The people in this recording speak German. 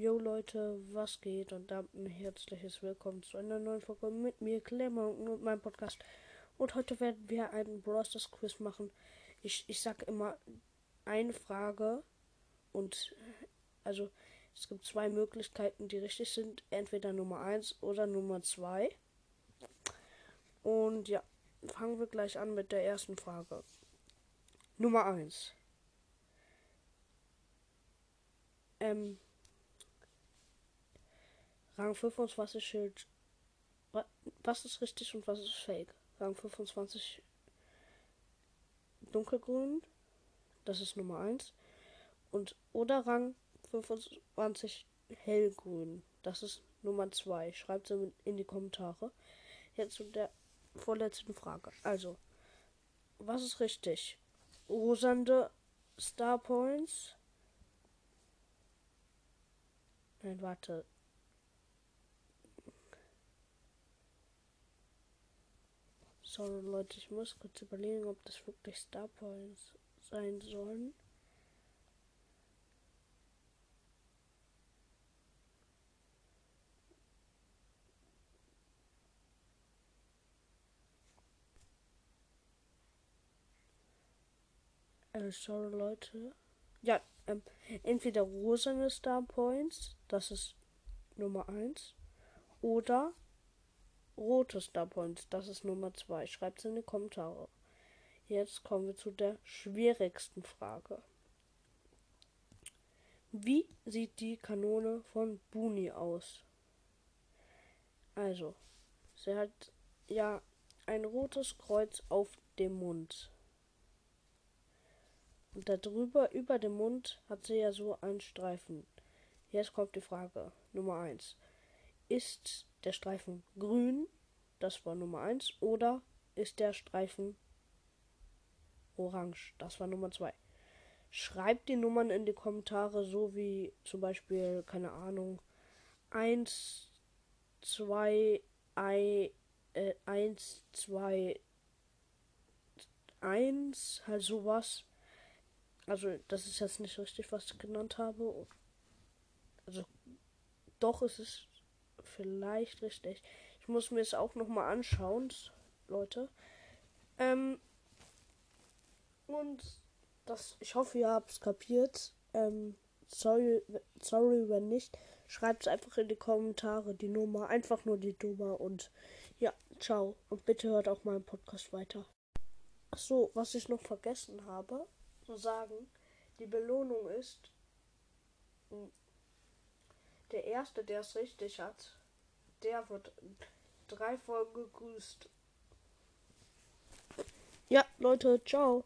Jo Leute, was geht? Und damit ein herzliches Willkommen zu einer neuen Folge mit mir, Clemmer und meinem Podcast. Und heute werden wir einen Brosters Quiz machen. Ich, ich sag immer eine Frage und also es gibt zwei Möglichkeiten, die richtig sind. Entweder Nummer 1 oder Nummer 2. Und ja, fangen wir gleich an mit der ersten Frage. Nummer 1. Ähm, Rang 25 Schild. Was ist richtig und was ist fake? Rang 25 dunkelgrün. Das ist Nummer 1. Und oder Rang 25 hellgrün. Das ist Nummer 2. Schreibt es in die Kommentare. Jetzt zu der vorletzten Frage. Also, was ist richtig? Rosande Star Points. Nein, warte. Sorry Leute, ich muss kurz überlegen, ob das wirklich Star Points sein sollen. Äh, sorry Leute. Ja, ähm, entweder rosane Star Points, das ist Nummer 1, oder rote Star Points, das ist Nummer 2. Schreibt es in die Kommentare. Jetzt kommen wir zu der schwierigsten Frage. Wie sieht die Kanone von Buni aus? Also, sie hat ja ein rotes Kreuz auf dem Mund. Und darüber, über dem Mund, hat sie ja so einen Streifen. Jetzt kommt die Frage Nummer 1. Ist der Streifen grün? Das war Nummer 1. Oder ist der Streifen orange? Das war Nummer 2. Schreibt die Nummern in die Kommentare, so wie zum Beispiel, keine Ahnung, 1, 2, 1, 2, 1, halt sowas. Also, das ist jetzt nicht richtig, was ich genannt habe. Also, doch ist es vielleicht richtig. Ich muss mir es auch noch mal anschauen, Leute. Ähm, und das, ich hoffe, ihr habt es kapiert. Ähm, sorry, sorry, wenn nicht. Schreibt es einfach in die Kommentare, die Nummer, einfach nur die Nummer und ja, ciao. Und bitte hört auch meinen Podcast weiter. Ach so, was ich noch vergessen habe zu sagen, die Belohnung ist, hm, der Erste, der es richtig hat, der wird drei Folgen gegrüßt. Ja, Leute, ciao.